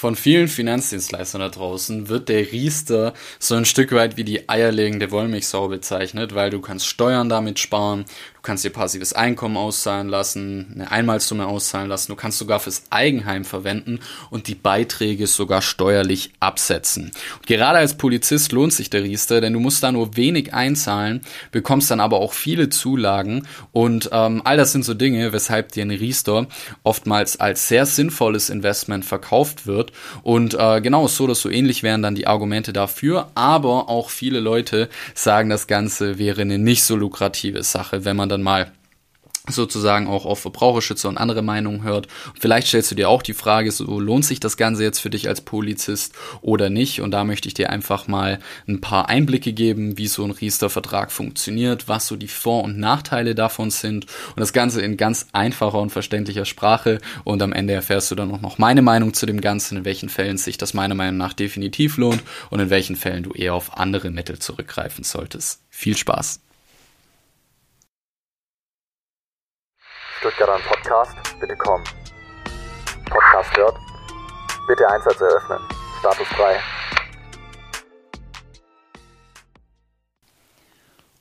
Von vielen Finanzdienstleistern da draußen wird der Riester so ein Stück weit wie die eierlegende Wollmilchsau bezeichnet, weil du kannst Steuern damit sparen, du kannst dir passives Einkommen auszahlen lassen, eine Einmalsumme auszahlen lassen, du kannst sogar fürs Eigenheim verwenden und die Beiträge sogar steuerlich absetzen. Und gerade als Polizist lohnt sich der Riester, denn du musst da nur wenig einzahlen, bekommst dann aber auch viele Zulagen und ähm, all das sind so Dinge, weshalb dir ein Riester oftmals als sehr sinnvolles Investment verkauft wird und äh, genau so oder so ähnlich wären dann die Argumente dafür. Aber auch viele Leute sagen, das Ganze wäre eine nicht so lukrative Sache, wenn man dann mal sozusagen auch auf Verbraucherschützer und andere Meinungen hört. Vielleicht stellst du dir auch die Frage, so lohnt sich das Ganze jetzt für dich als Polizist oder nicht? Und da möchte ich dir einfach mal ein paar Einblicke geben, wie so ein Riester-Vertrag funktioniert, was so die Vor- und Nachteile davon sind und das Ganze in ganz einfacher und verständlicher Sprache. Und am Ende erfährst du dann auch noch meine Meinung zu dem Ganzen, in welchen Fällen sich das meiner Meinung nach definitiv lohnt und in welchen Fällen du eher auf andere Mittel zurückgreifen solltest. Viel Spaß! Stuttgarter Podcast, bitte komm. Podcast hört. Bitte Einsatz eröffnen. Status frei.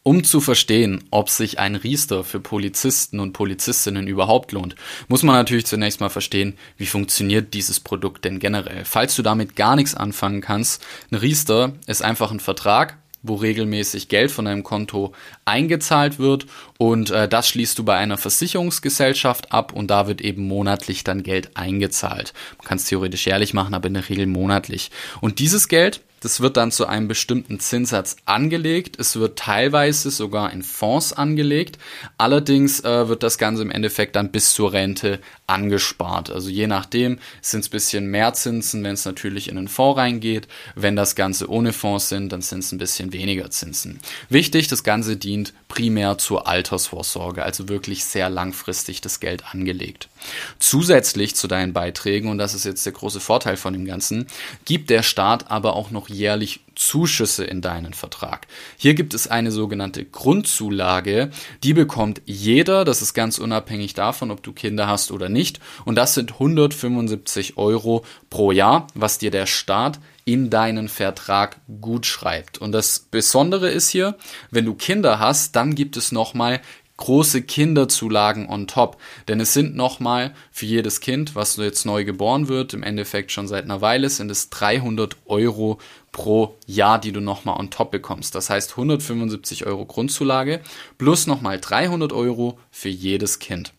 Um zu verstehen, ob sich ein Riester für Polizisten und Polizistinnen überhaupt lohnt, muss man natürlich zunächst mal verstehen, wie funktioniert dieses Produkt denn generell. Falls du damit gar nichts anfangen kannst, ein Riester ist einfach ein Vertrag, wo regelmäßig Geld von deinem Konto eingezahlt wird und äh, das schließt du bei einer Versicherungsgesellschaft ab und da wird eben monatlich dann Geld eingezahlt. Man kann es theoretisch jährlich machen, aber in der Regel monatlich. Und dieses Geld das wird dann zu einem bestimmten Zinssatz angelegt. Es wird teilweise sogar in Fonds angelegt. Allerdings äh, wird das Ganze im Endeffekt dann bis zur Rente angespart. Also je nachdem sind es bisschen mehr Zinsen, wenn es natürlich in den Fonds reingeht. Wenn das Ganze ohne Fonds sind, dann sind es ein bisschen weniger Zinsen. Wichtig, das Ganze dient primär zur Altersvorsorge, also wirklich sehr langfristig das Geld angelegt. Zusätzlich zu deinen Beiträgen, und das ist jetzt der große Vorteil von dem Ganzen, gibt der Staat aber auch noch jährlich Zuschüsse in deinen Vertrag. Hier gibt es eine sogenannte Grundzulage, die bekommt jeder, das ist ganz unabhängig davon, ob du Kinder hast oder nicht, und das sind 175 Euro pro Jahr, was dir der Staat in deinen Vertrag gut schreibt. Und das Besondere ist hier, wenn du Kinder hast, dann gibt es nochmal große Kinderzulagen on top. Denn es sind nochmal für jedes Kind, was jetzt neu geboren wird, im Endeffekt schon seit einer Weile, sind es 300 Euro pro Jahr, die du nochmal on top bekommst. Das heißt 175 Euro Grundzulage plus nochmal 300 Euro für jedes Kind.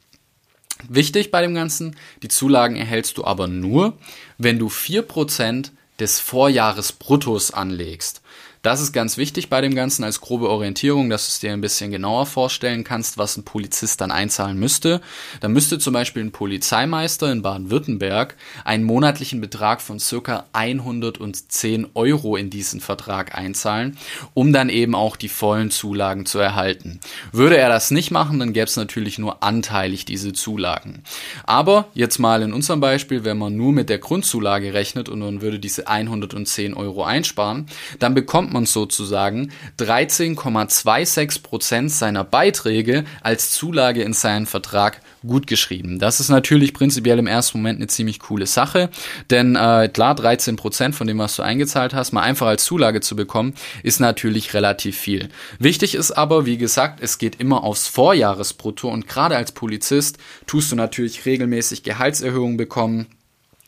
Wichtig bei dem Ganzen, die Zulagen erhältst du aber nur, wenn du 4% des Vorjahresbruttos anlegst. Das ist ganz wichtig bei dem Ganzen als grobe Orientierung, dass du es dir ein bisschen genauer vorstellen kannst, was ein Polizist dann einzahlen müsste. Da müsste zum Beispiel ein Polizeimeister in Baden-Württemberg einen monatlichen Betrag von circa 110 Euro in diesen Vertrag einzahlen, um dann eben auch die vollen Zulagen zu erhalten. Würde er das nicht machen, dann gäbe es natürlich nur anteilig diese Zulagen. Aber jetzt mal in unserem Beispiel, wenn man nur mit der Grundzulage rechnet und man würde diese 110 Euro einsparen, dann bekommt bekommt man sozusagen 13,26 Prozent seiner Beiträge als Zulage in seinen Vertrag gutgeschrieben. Das ist natürlich prinzipiell im ersten Moment eine ziemlich coole Sache, denn äh, klar, 13 Prozent von dem, was du eingezahlt hast, mal einfach als Zulage zu bekommen, ist natürlich relativ viel. Wichtig ist aber, wie gesagt, es geht immer aufs Vorjahresbrutto und gerade als Polizist tust du natürlich regelmäßig Gehaltserhöhungen bekommen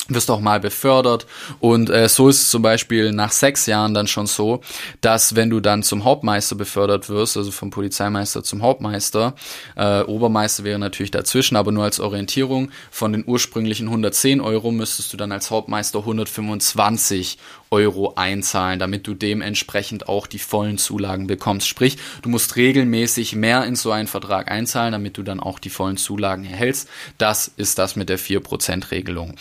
wirst auch mal befördert und äh, so ist es zum Beispiel nach sechs Jahren dann schon so, dass wenn du dann zum Hauptmeister befördert wirst, also vom Polizeimeister zum Hauptmeister, äh, Obermeister wäre natürlich dazwischen, aber nur als Orientierung, von den ursprünglichen 110 Euro müsstest du dann als Hauptmeister 125 Euro einzahlen, damit du dementsprechend auch die vollen Zulagen bekommst. Sprich, du musst regelmäßig mehr in so einen Vertrag einzahlen, damit du dann auch die vollen Zulagen erhältst. Das ist das mit der 4% Regelung.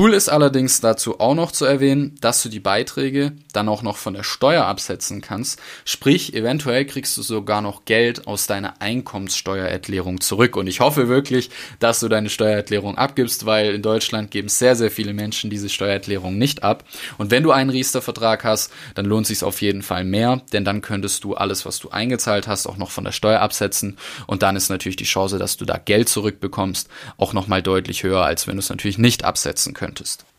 Cool ist allerdings dazu auch noch zu erwähnen, dass du die Beiträge dann auch noch von der Steuer absetzen kannst. Sprich, eventuell kriegst du sogar noch Geld aus deiner Einkommenssteuererklärung zurück. Und ich hoffe wirklich, dass du deine Steuererklärung abgibst, weil in Deutschland geben sehr, sehr viele Menschen diese Steuererklärung nicht ab. Und wenn du einen Riester-Vertrag hast, dann lohnt sich auf jeden Fall mehr, denn dann könntest du alles, was du eingezahlt hast, auch noch von der Steuer absetzen und dann ist natürlich die Chance, dass du da Geld zurückbekommst, auch nochmal deutlich höher, als wenn du es natürlich nicht absetzen könntest.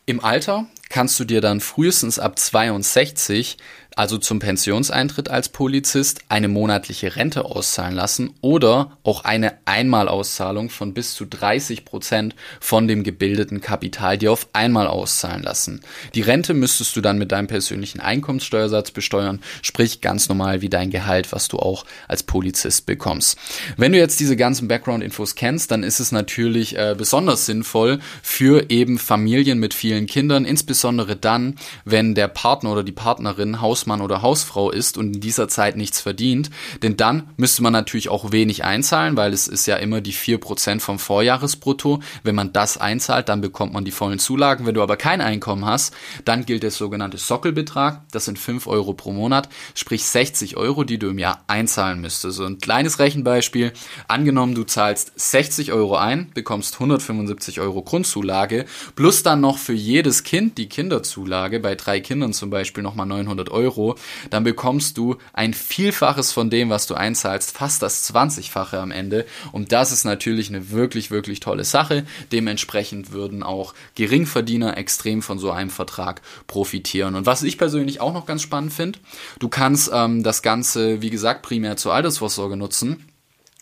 Im Alter kannst du dir dann frühestens ab 62 also zum Pensionseintritt als Polizist, eine monatliche Rente auszahlen lassen oder auch eine Einmalauszahlung von bis zu 30 Prozent von dem gebildeten Kapital dir auf einmal auszahlen lassen. Die Rente müsstest du dann mit deinem persönlichen Einkommenssteuersatz besteuern, sprich ganz normal wie dein Gehalt, was du auch als Polizist bekommst. Wenn du jetzt diese ganzen Background-Infos kennst, dann ist es natürlich äh, besonders sinnvoll für eben Familien mit vielen Kindern, insbesondere dann, wenn der Partner oder die Partnerin Haus Hausmann oder Hausfrau ist und in dieser Zeit nichts verdient, denn dann müsste man natürlich auch wenig einzahlen, weil es ist ja immer die vier Prozent vom Vorjahresbrutto. Wenn man das einzahlt, dann bekommt man die vollen Zulagen. Wenn du aber kein Einkommen hast, dann gilt der sogenannte Sockelbetrag. Das sind fünf Euro pro Monat, sprich 60 Euro, die du im Jahr einzahlen müsstest. So ein kleines Rechenbeispiel. Angenommen, du zahlst 60 Euro ein, bekommst 175 Euro Grundzulage, plus dann noch für jedes Kind die Kinderzulage, bei drei Kindern zum Beispiel nochmal 900 Euro Euro, dann bekommst du ein Vielfaches von dem, was du einzahlst, fast das 20-fache am Ende. Und das ist natürlich eine wirklich, wirklich tolle Sache. Dementsprechend würden auch Geringverdiener extrem von so einem Vertrag profitieren. Und was ich persönlich auch noch ganz spannend finde, du kannst ähm, das Ganze, wie gesagt, primär zur Altersvorsorge nutzen.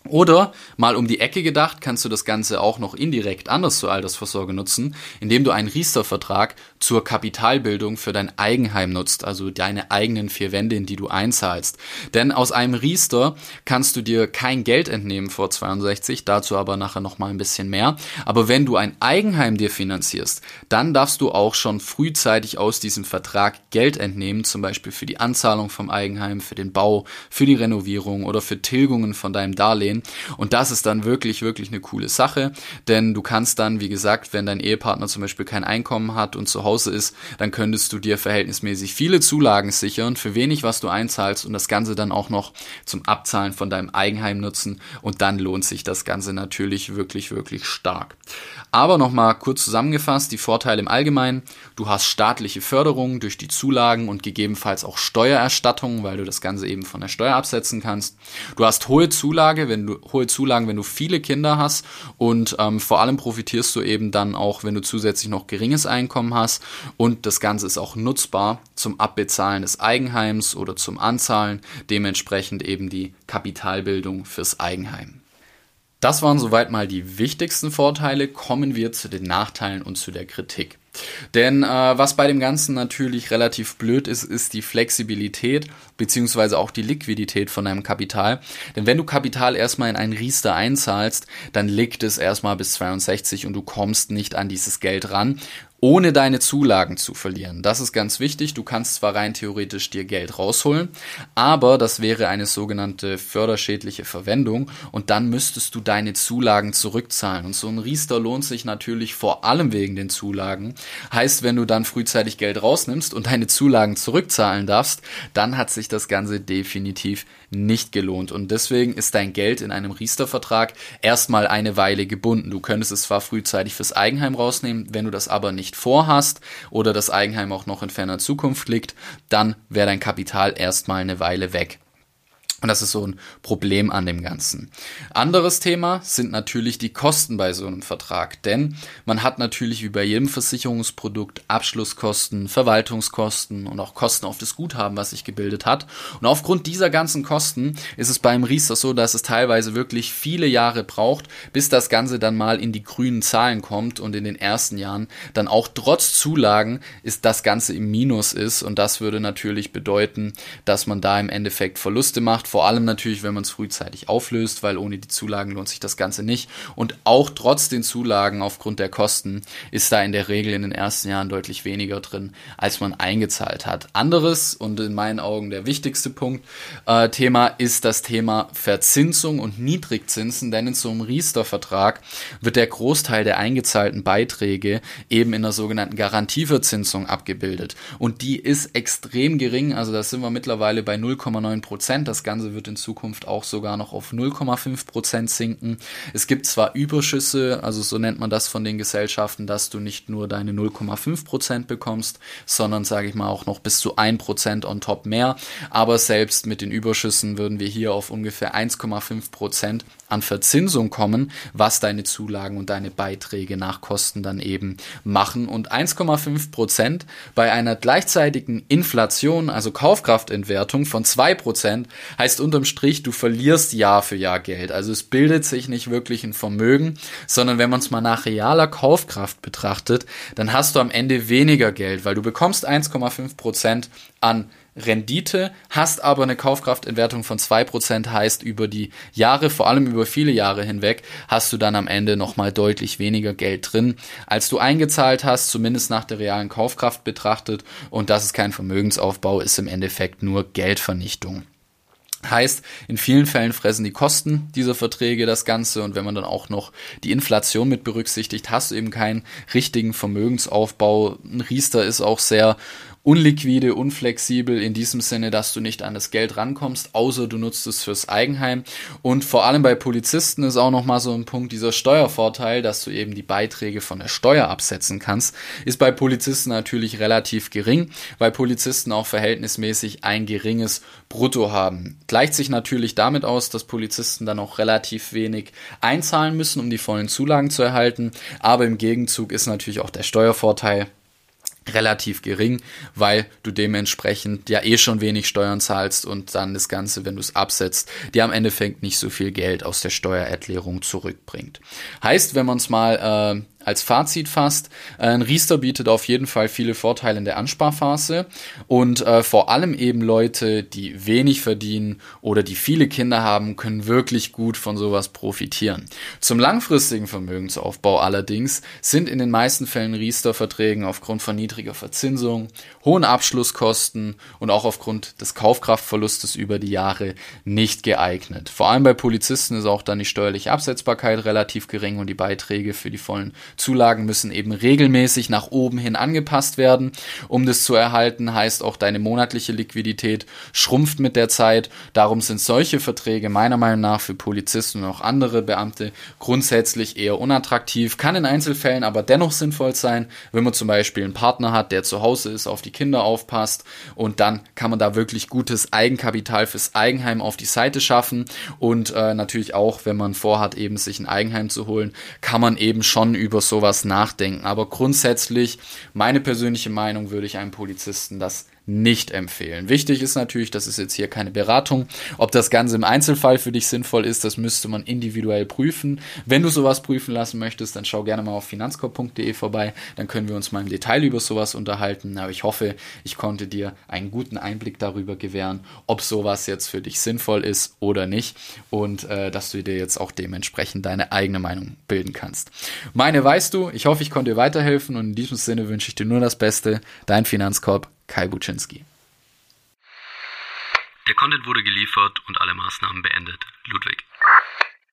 Oder mal um die Ecke gedacht, kannst du das Ganze auch noch indirekt anders zur Altersvorsorge nutzen, indem du einen Riester-Vertrag zur Kapitalbildung für dein Eigenheim nutzt, also deine eigenen vier Wände, in die du einzahlst. Denn aus einem Riester kannst du dir kein Geld entnehmen vor 62, dazu aber nachher noch mal ein bisschen mehr. Aber wenn du ein Eigenheim dir finanzierst, dann darfst du auch schon frühzeitig aus diesem Vertrag Geld entnehmen, zum Beispiel für die Anzahlung vom Eigenheim, für den Bau, für die Renovierung oder für Tilgungen von deinem Darlehen sehen. Und das ist dann wirklich, wirklich eine coole Sache, denn du kannst dann, wie gesagt, wenn dein Ehepartner zum Beispiel kein Einkommen hat und zu Hause ist, dann könntest du dir verhältnismäßig viele Zulagen sichern, für wenig, was du einzahlst und das Ganze dann auch noch zum Abzahlen von deinem Eigenheim nutzen und dann lohnt sich das Ganze natürlich wirklich, wirklich stark. Aber nochmal kurz zusammengefasst, die Vorteile im Allgemeinen. Du hast staatliche Förderung durch die Zulagen und gegebenenfalls auch Steuererstattung, weil du das Ganze eben von der Steuer absetzen kannst. Du hast hohe Zulage, wenn du hohe Zulagen, wenn du viele Kinder hast und ähm, vor allem profitierst du eben dann auch, wenn du zusätzlich noch geringes Einkommen hast und das Ganze ist auch nutzbar zum Abbezahlen des Eigenheims oder zum Anzahlen, dementsprechend eben die Kapitalbildung fürs Eigenheim. Das waren soweit mal die wichtigsten Vorteile. Kommen wir zu den Nachteilen und zu der Kritik. Denn äh, was bei dem Ganzen natürlich relativ blöd ist, ist die Flexibilität beziehungsweise auch die Liquidität von deinem Kapital. Denn wenn du Kapital erstmal in einen Riester einzahlst, dann liegt es erstmal bis 62 und du kommst nicht an dieses Geld ran ohne deine Zulagen zu verlieren. Das ist ganz wichtig. Du kannst zwar rein theoretisch dir Geld rausholen, aber das wäre eine sogenannte förderschädliche Verwendung und dann müsstest du deine Zulagen zurückzahlen. Und so ein Riester lohnt sich natürlich vor allem wegen den Zulagen. Heißt, wenn du dann frühzeitig Geld rausnimmst und deine Zulagen zurückzahlen darfst, dann hat sich das Ganze definitiv nicht gelohnt. Und deswegen ist dein Geld in einem Riester-Vertrag erstmal eine Weile gebunden. Du könntest es zwar frühzeitig fürs Eigenheim rausnehmen, wenn du das aber nicht vorhast oder das Eigenheim auch noch in ferner Zukunft liegt, dann wäre dein Kapital erstmal eine Weile weg. Und das ist so ein Problem an dem Ganzen. Anderes Thema sind natürlich die Kosten bei so einem Vertrag. Denn man hat natürlich wie bei jedem Versicherungsprodukt Abschlusskosten, Verwaltungskosten und auch Kosten auf das Guthaben, was sich gebildet hat. Und aufgrund dieser ganzen Kosten ist es beim Riester so, dass es teilweise wirklich viele Jahre braucht, bis das Ganze dann mal in die grünen Zahlen kommt und in den ersten Jahren dann auch trotz Zulagen ist das Ganze im Minus ist. Und das würde natürlich bedeuten, dass man da im Endeffekt Verluste macht vor allem natürlich, wenn man es frühzeitig auflöst, weil ohne die Zulagen lohnt sich das Ganze nicht. Und auch trotz den Zulagen aufgrund der Kosten ist da in der Regel in den ersten Jahren deutlich weniger drin, als man eingezahlt hat. Anderes und in meinen Augen der wichtigste Punkt, äh, Thema ist das Thema Verzinsung und Niedrigzinsen, denn in so einem Riester-Vertrag wird der Großteil der eingezahlten Beiträge eben in der sogenannten Garantieverzinsung abgebildet. Und die ist extrem gering, also da sind wir mittlerweile bei 0,9 Prozent. Das Ganze Ganze wird in Zukunft auch sogar noch auf 0,5 Prozent sinken. Es gibt zwar Überschüsse, also so nennt man das von den Gesellschaften, dass du nicht nur deine 0,5 Prozent bekommst, sondern sage ich mal auch noch bis zu 1 Prozent on top mehr. Aber selbst mit den Überschüssen würden wir hier auf ungefähr 1,5 Prozent an Verzinsung kommen, was deine Zulagen und deine Beiträge nach Kosten dann eben machen. Und 1,5 Prozent bei einer gleichzeitigen Inflation, also Kaufkraftentwertung von 2 Prozent, heißt unterm Strich, du verlierst Jahr für Jahr Geld. Also es bildet sich nicht wirklich ein Vermögen, sondern wenn man es mal nach realer Kaufkraft betrachtet, dann hast du am Ende weniger Geld, weil du bekommst 1,5 Prozent an Rendite, hast aber eine Kaufkraftentwertung von 2%, heißt über die Jahre, vor allem über viele Jahre hinweg, hast du dann am Ende nochmal deutlich weniger Geld drin, als du eingezahlt hast, zumindest nach der realen Kaufkraft betrachtet. Und das ist kein Vermögensaufbau, ist im Endeffekt nur Geldvernichtung. Heißt, in vielen Fällen fressen die Kosten dieser Verträge das Ganze und wenn man dann auch noch die Inflation mit berücksichtigt, hast du eben keinen richtigen Vermögensaufbau. Ein Riester ist auch sehr unliquide, unflexibel in diesem Sinne, dass du nicht an das Geld rankommst, außer du nutzt es fürs Eigenheim. Und vor allem bei Polizisten ist auch nochmal so ein Punkt dieser Steuervorteil, dass du eben die Beiträge von der Steuer absetzen kannst, ist bei Polizisten natürlich relativ gering, weil Polizisten auch verhältnismäßig ein geringes Brutto haben. Gleicht sich natürlich damit aus, dass Polizisten dann auch relativ wenig einzahlen müssen, um die vollen Zulagen zu erhalten. Aber im Gegenzug ist natürlich auch der Steuervorteil relativ gering, weil du dementsprechend ja eh schon wenig Steuern zahlst und dann das Ganze, wenn du es absetzt, dir am Endeffekt nicht so viel Geld aus der Steuererklärung zurückbringt. Heißt, wenn man es mal äh, als Fazit fasst, äh, ein Riester bietet auf jeden Fall viele Vorteile in der Ansparphase und äh, vor allem eben Leute, die wenig verdienen oder die viele Kinder haben, können wirklich gut von sowas profitieren. Zum langfristigen Vermögensaufbau allerdings sind in den meisten Fällen Riester-Verträgen aufgrund von niedriger Verzinsung, hohen Abschlusskosten und auch aufgrund des Kaufkraftverlustes über die Jahre nicht geeignet. Vor allem bei Polizisten ist auch dann die steuerliche Absetzbarkeit relativ gering und die Beiträge für die vollen Zulagen müssen eben regelmäßig nach oben hin angepasst werden. Um das zu erhalten, heißt auch deine monatliche Liquidität schrumpft mit der Zeit. Darum sind solche Verträge meiner Meinung nach für Polizisten und auch andere Beamte grundsätzlich eher unattraktiv. Kann in Einzelfällen aber dennoch sinnvoll sein, wenn man zum Beispiel einen Partner hat, der zu Hause ist, auf die Kinder aufpasst und dann kann man da wirklich gutes Eigenkapital fürs Eigenheim auf die Seite schaffen und äh, natürlich auch, wenn man vorhat, eben sich ein Eigenheim zu holen, kann man eben schon über über sowas nachdenken. Aber grundsätzlich, meine persönliche Meinung, würde ich einem Polizisten das nicht empfehlen. Wichtig ist natürlich, das ist jetzt hier keine Beratung. Ob das Ganze im Einzelfall für dich sinnvoll ist, das müsste man individuell prüfen. Wenn du sowas prüfen lassen möchtest, dann schau gerne mal auf finanzkorb.de vorbei. Dann können wir uns mal im Detail über sowas unterhalten. Aber ich hoffe, ich konnte dir einen guten Einblick darüber gewähren, ob sowas jetzt für dich sinnvoll ist oder nicht. Und äh, dass du dir jetzt auch dementsprechend deine eigene Meinung bilden kannst. Meine weißt du, ich hoffe, ich konnte dir weiterhelfen und in diesem Sinne wünsche ich dir nur das Beste. Dein Finanzkorb Kai Buczynski. Der Content wurde geliefert und alle Maßnahmen beendet. Ludwig.